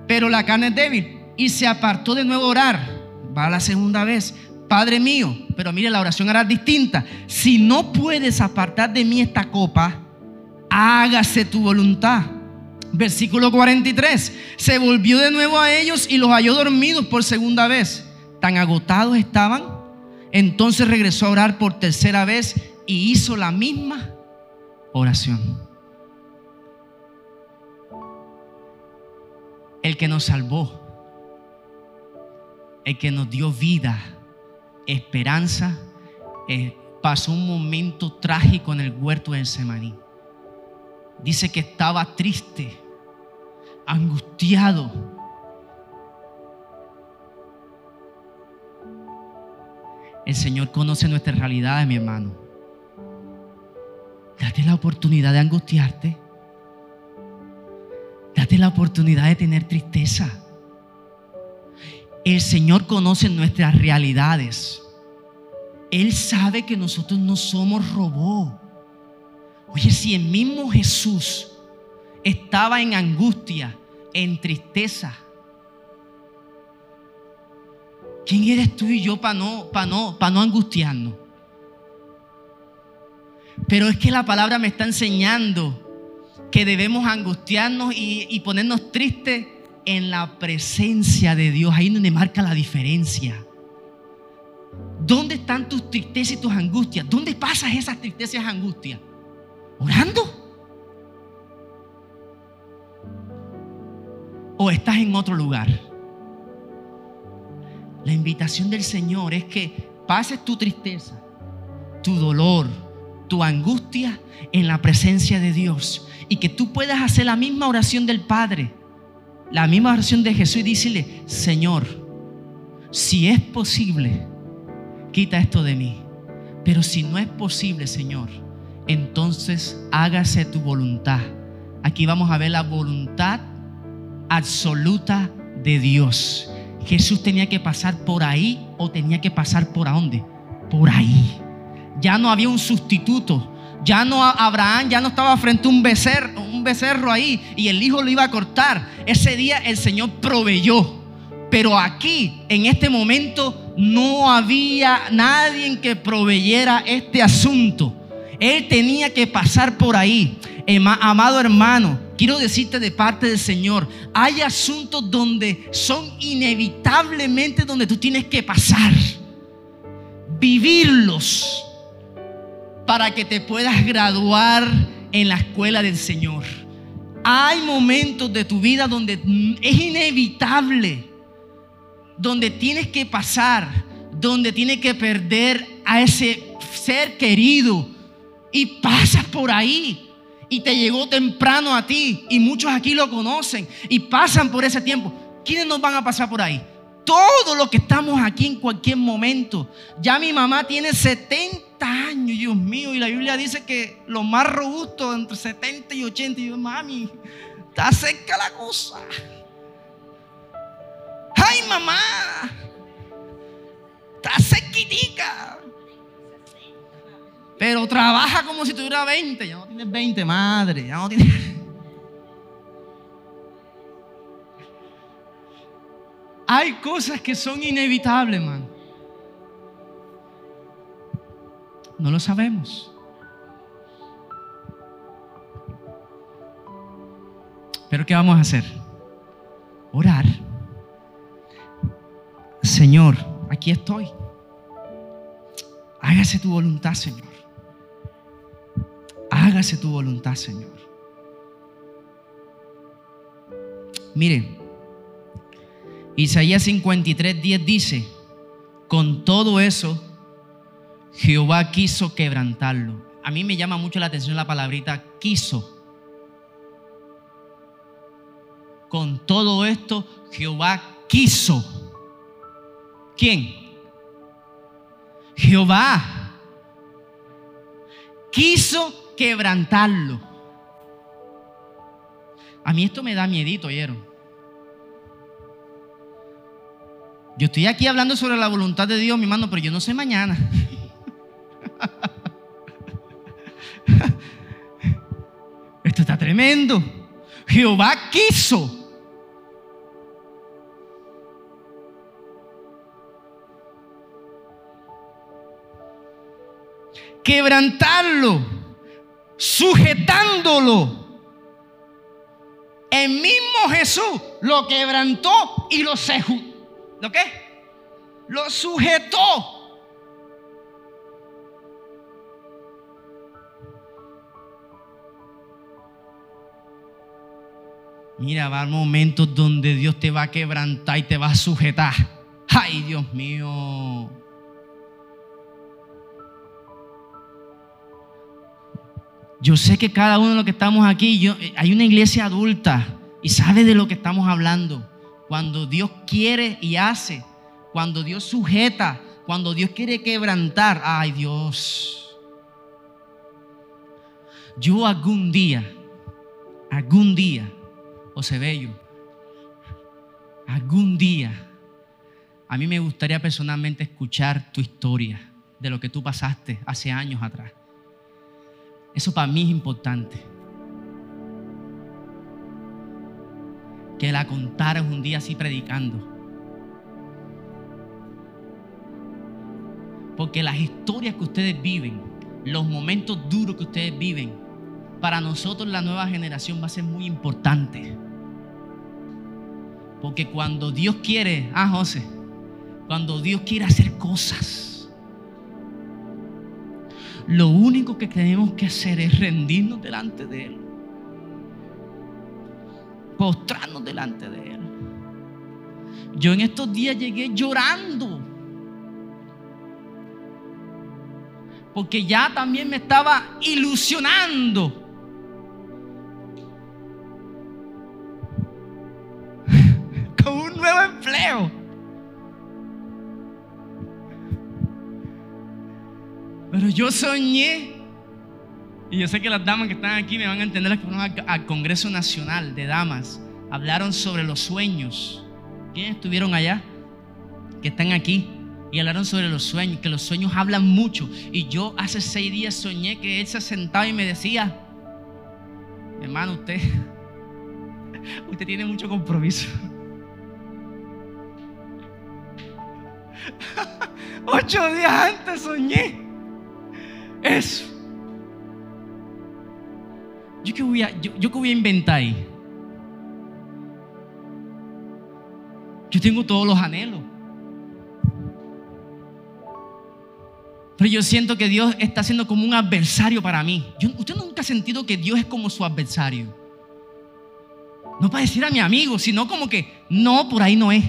Pero la carne es débil y se apartó de nuevo a orar. Va la segunda vez. Padre mío, pero mire, la oración era distinta. Si no puedes apartar de mí esta copa, hágase tu voluntad. Versículo 43. Se volvió de nuevo a ellos y los halló dormidos por segunda vez. Tan agotados estaban. Entonces regresó a orar por tercera vez y hizo la misma oración. El que nos salvó, el que nos dio vida, esperanza, eh, pasó un momento trágico en el huerto de Semaní. Dice que estaba triste, angustiado. El Señor conoce nuestra realidad, mi hermano. Date la oportunidad de angustiarte. Date la oportunidad de tener tristeza. El Señor conoce nuestras realidades. Él sabe que nosotros no somos robots. Oye, si el mismo Jesús estaba en angustia, en tristeza, ¿quién eres tú y yo para no, no, no angustiarnos? Pero es que la palabra me está enseñando que debemos angustiarnos y, y ponernos tristes en la presencia de Dios. Ahí donde marca la diferencia. ¿Dónde están tus tristezas y tus angustias? ¿Dónde pasas esas tristezas y angustias? ¿Orando? ¿O estás en otro lugar? La invitación del Señor es que pases tu tristeza, tu dolor, tu angustia en la presencia de Dios y que tú puedas hacer la misma oración del Padre, la misma oración de Jesús y decirle, Señor, si es posible, quita esto de mí. Pero si no es posible, Señor, entonces hágase tu voluntad. Aquí vamos a ver la voluntad absoluta de Dios. Jesús tenía que pasar por ahí o tenía que pasar por dónde? Por ahí. Ya no había un sustituto. Ya no Abraham ya no estaba frente a un becerro, un becerro ahí y el hijo lo iba a cortar. Ese día el Señor proveyó. Pero aquí, en este momento, no había nadie que proveyera este asunto. Él tenía que pasar por ahí. Amado hermano, quiero decirte de parte del Señor, hay asuntos donde son inevitablemente donde tú tienes que pasar, vivirlos para que te puedas graduar en la escuela del Señor. Hay momentos de tu vida donde es inevitable, donde tienes que pasar, donde tienes que perder a ese ser querido y pasas por ahí y te llegó temprano a ti y muchos aquí lo conocen y pasan por ese tiempo. ¿Quiénes nos van a pasar por ahí? Todos los que estamos aquí en cualquier momento. Ya mi mamá tiene 70 años, Dios mío, y la Biblia dice que lo más robusto entre 70 y 80. Y yo, mami, está cerca la cosa. Ay, mamá, está cerquitica. Pero trabaja como si tuviera 20. Ya no tienes 20, madre. Ya no tienes. [LAUGHS] Hay cosas que son inevitables, man. No lo sabemos. Pero ¿qué vamos a hacer? Orar. Señor, aquí estoy. Hágase tu voluntad, Señor hágase tu voluntad, Señor. Miren, Isaías 53, 10 dice, con todo eso, Jehová quiso quebrantarlo. A mí me llama mucho la atención la palabrita quiso. Con todo esto, Jehová quiso. ¿Quién? Jehová quiso quebrantarlo. A mí esto me da miedito, oyeron. Yo estoy aquí hablando sobre la voluntad de Dios, mi hermano, pero yo no sé mañana. [LAUGHS] Esto está tremendo. Jehová quiso. Quebrantarlo sujetándolo. El mismo Jesús lo quebrantó y lo sejó. ¿Lo qué? Lo sujetó. Mira, va a momentos donde Dios te va a quebrantar y te va a sujetar. Ay, Dios mío. Yo sé que cada uno de los que estamos aquí, yo, eh, hay una iglesia adulta y sabe de lo que estamos hablando. Cuando Dios quiere y hace, cuando Dios sujeta, cuando Dios quiere quebrantar, ay Dios. Yo algún día, algún día, José Bello, algún día, a mí me gustaría personalmente escuchar tu historia de lo que tú pasaste hace años atrás. Eso para mí es importante. Que la contaras un día así predicando. Porque las historias que ustedes viven, los momentos duros que ustedes viven, para nosotros la nueva generación va a ser muy importante. Porque cuando Dios quiere, ah José, cuando Dios quiere hacer cosas, lo único que tenemos que hacer es rendirnos delante de Él. Postrarnos delante de Él. Yo en estos días llegué llorando. Porque ya también me estaba ilusionando. Yo soñé, y yo sé que las damas que están aquí me van a entender, las que fueron al, Congreso Nacional de Damas, hablaron sobre los sueños. ¿Quiénes estuvieron allá? Que están aquí. Y hablaron sobre los sueños, que los sueños hablan mucho. Y yo hace seis días soñé que él se sentaba y me decía, hermano, usted, [LAUGHS] usted tiene mucho compromiso. [LAUGHS] Ocho días antes soñé eso. ¿Yo qué voy a, yo, qué voy a inventar ahí? Yo tengo todos los anhelos. Pero yo siento que Dios está siendo como un adversario para mí. Yo, usted nunca ha sentido que Dios es como su adversario. No para decir a mi amigo, sino como que no, por ahí no es.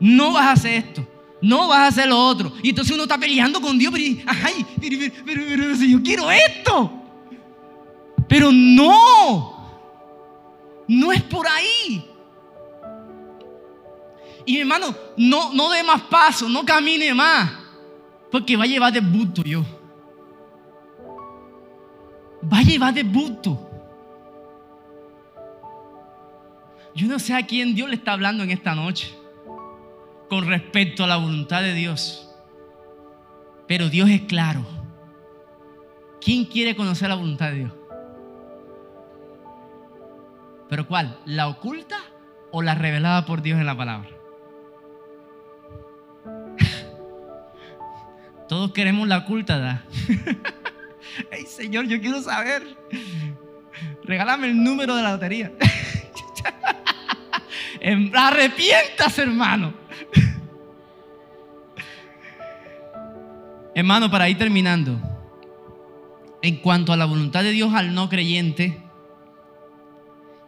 No vas a hacer esto. No vas a hacer lo otro. Y entonces uno está peleando con Dios, pero, ay, pero, pero, pero, yo quiero esto. Pero no. No es por ahí. Y mi hermano, no, no dé más paso, no camine más. Porque va a llevar de yo. Va a llevar de. Yo no sé a quién Dios le está hablando en esta noche con respecto a la voluntad de Dios. Pero Dios es claro. ¿Quién quiere conocer la voluntad de Dios? ¿Pero cuál? ¿La oculta o la revelada por Dios en la palabra? [LAUGHS] Todos queremos la oculta, ¿da? [LAUGHS] Ay, Señor, yo quiero saber. Regálame el número de la lotería. [LAUGHS] Arrepientas, hermano. Hermano, para ir terminando. En cuanto a la voluntad de Dios al no creyente,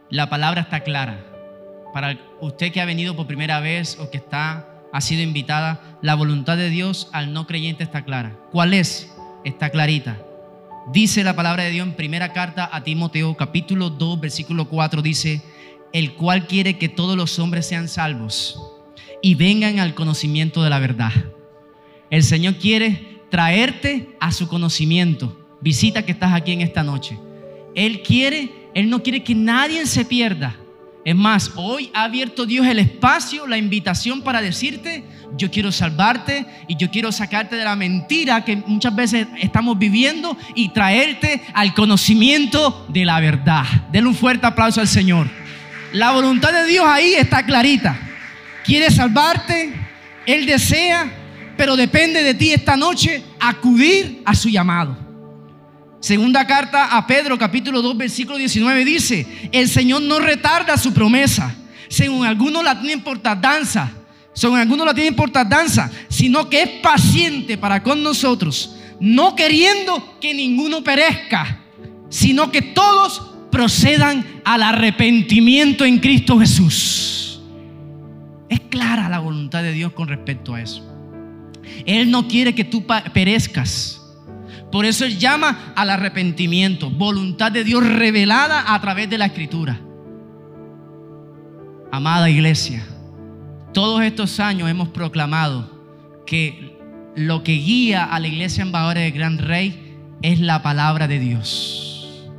la palabra está clara. Para usted que ha venido por primera vez o que está ha sido invitada, la voluntad de Dios al no creyente está clara. ¿Cuál es? Está clarita. Dice la palabra de Dios en primera carta a Timoteo, capítulo 2, versículo 4, dice, el cual quiere que todos los hombres sean salvos y vengan al conocimiento de la verdad. El Señor quiere traerte a su conocimiento. Visita que estás aquí en esta noche. Él quiere, Él no quiere que nadie se pierda. Es más, hoy ha abierto Dios el espacio, la invitación para decirte, yo quiero salvarte y yo quiero sacarte de la mentira que muchas veces estamos viviendo y traerte al conocimiento de la verdad. Denle un fuerte aplauso al Señor. La voluntad de Dios ahí está clarita. Quiere salvarte, Él desea, pero depende de ti esta noche acudir a su llamado. Segunda carta a Pedro, capítulo 2, versículo 19 dice, el Señor no retarda su promesa, según algunos la tienen por tardanza, según algunos la tienen por tardanza, sino que es paciente para con nosotros, no queriendo que ninguno perezca, sino que todos procedan al arrepentimiento en Cristo Jesús. Es clara la voluntad de Dios con respecto a eso. Él no quiere que tú perezcas. Por eso Él llama al arrepentimiento, voluntad de Dios revelada a través de la escritura. Amada iglesia, todos estos años hemos proclamado que lo que guía a la iglesia embajadora del Gran Rey es la palabra de Dios.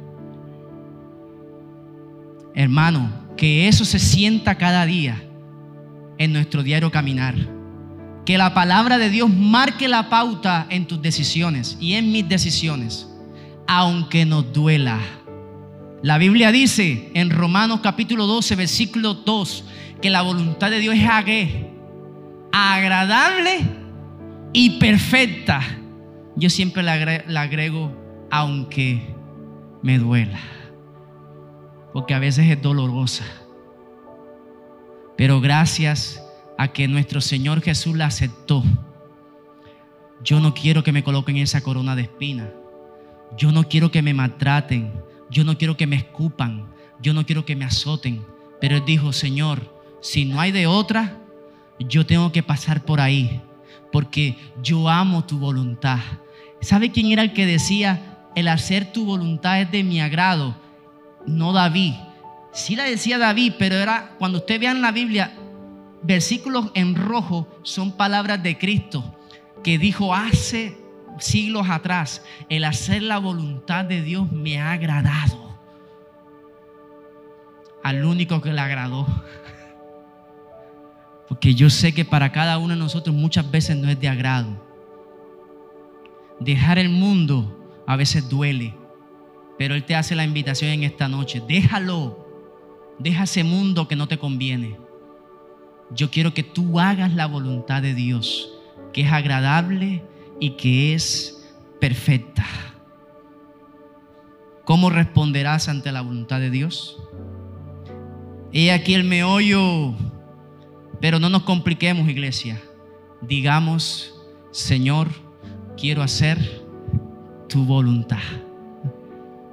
Hermano, que eso se sienta cada día en nuestro diario caminar que la palabra de Dios marque la pauta en tus decisiones y en mis decisiones, aunque nos duela. La Biblia dice en Romanos capítulo 12, versículo 2, que la voluntad de Dios es agradable y perfecta. Yo siempre le agrego, aunque me duela, porque a veces es dolorosa. Pero gracias a que nuestro Señor Jesús la aceptó. Yo no quiero que me coloquen esa corona de espina. Yo no quiero que me maltraten. Yo no quiero que me escupan. Yo no quiero que me azoten. Pero Él dijo, Señor, si no hay de otra, yo tengo que pasar por ahí. Porque yo amo tu voluntad. ¿Sabe quién era el que decía, el hacer tu voluntad es de mi agrado? No David. Sí la decía David, pero era, cuando usted vea en la Biblia, versículos en rojo son palabras de Cristo que dijo hace siglos atrás, el hacer la voluntad de Dios me ha agradado. Al único que le agradó. [LAUGHS] Porque yo sé que para cada uno de nosotros muchas veces no es de agrado. Dejar el mundo a veces duele. Pero Él te hace la invitación en esta noche. Déjalo. Deja ese mundo que no te conviene. Yo quiero que tú hagas la voluntad de Dios, que es agradable y que es perfecta. ¿Cómo responderás ante la voluntad de Dios? He aquí el meollo pero no nos compliquemos, iglesia. Digamos, Señor, quiero hacer tu voluntad.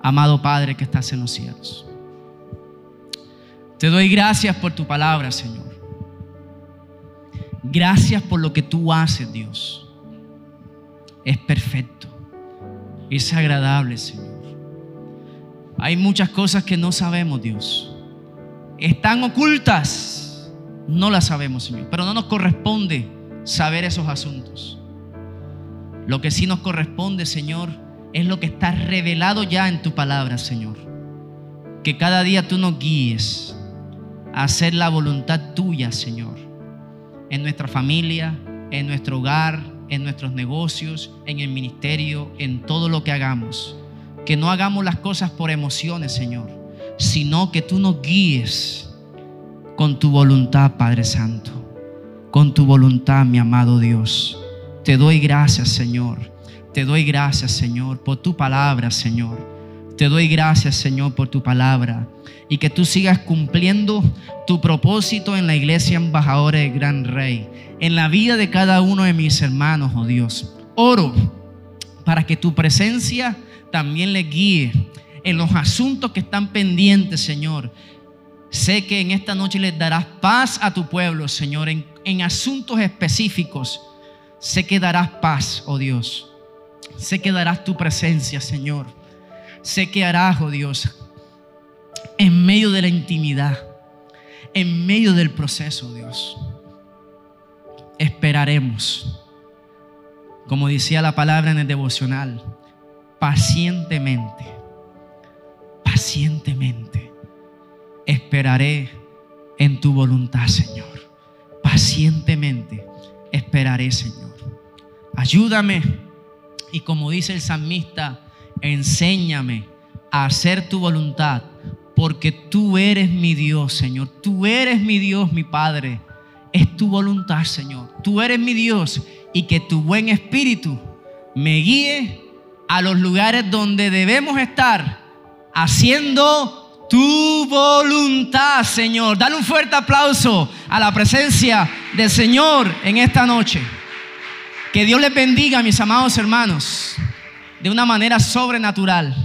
Amado Padre que estás en los cielos. Te doy gracias por tu palabra, Señor. Gracias por lo que tú haces, Dios. Es perfecto. Es agradable, Señor. Hay muchas cosas que no sabemos, Dios. Están ocultas no la sabemos, Señor. Pero no nos corresponde saber esos asuntos. Lo que sí nos corresponde, Señor, es lo que está revelado ya en tu palabra, Señor. Que cada día tú nos guíes a hacer la voluntad tuya, Señor. En nuestra familia, en nuestro hogar, en nuestros negocios, en el ministerio, en todo lo que hagamos. Que no hagamos las cosas por emociones, Señor, sino que tú nos guíes con tu voluntad, Padre Santo. Con tu voluntad, mi amado Dios. Te doy gracias, Señor. Te doy gracias, Señor, por tu palabra, Señor. Te doy gracias, Señor, por tu palabra. Y que tú sigas cumpliendo tu propósito en la iglesia embajadora del Gran Rey. En la vida de cada uno de mis hermanos, oh Dios. Oro para que tu presencia también le guíe en los asuntos que están pendientes, Señor Sé que en esta noche les darás paz a tu pueblo, Señor, en, asuntos específicos. Sé que darás paz, oh Dios. Sé que darás tu presencia, Señor. Sé que harás, oh Dios, en medio de la intimidad, en medio del proceso, Dios. Esperaremos, como decía la palabra en el devocional, pacientemente, pacientemente esperaré en tu voluntad, Señor. Pacientemente esperaré, Señor. Ayúdame y como dice el salmista, enséñame a hacer tu voluntad, porque tú eres mi Dios, Señor. Tú eres mi Dios, mi Padre. Es tu voluntad, Señor. Tú eres mi Dios y que tu buen espíritu me guíe a los lugares donde debemos estar haciendo tu voluntad, Señor. Dale un fuerte aplauso a la presencia del Señor en esta noche. Que Dios les bendiga, mis amados hermanos, de una manera sobrenatural.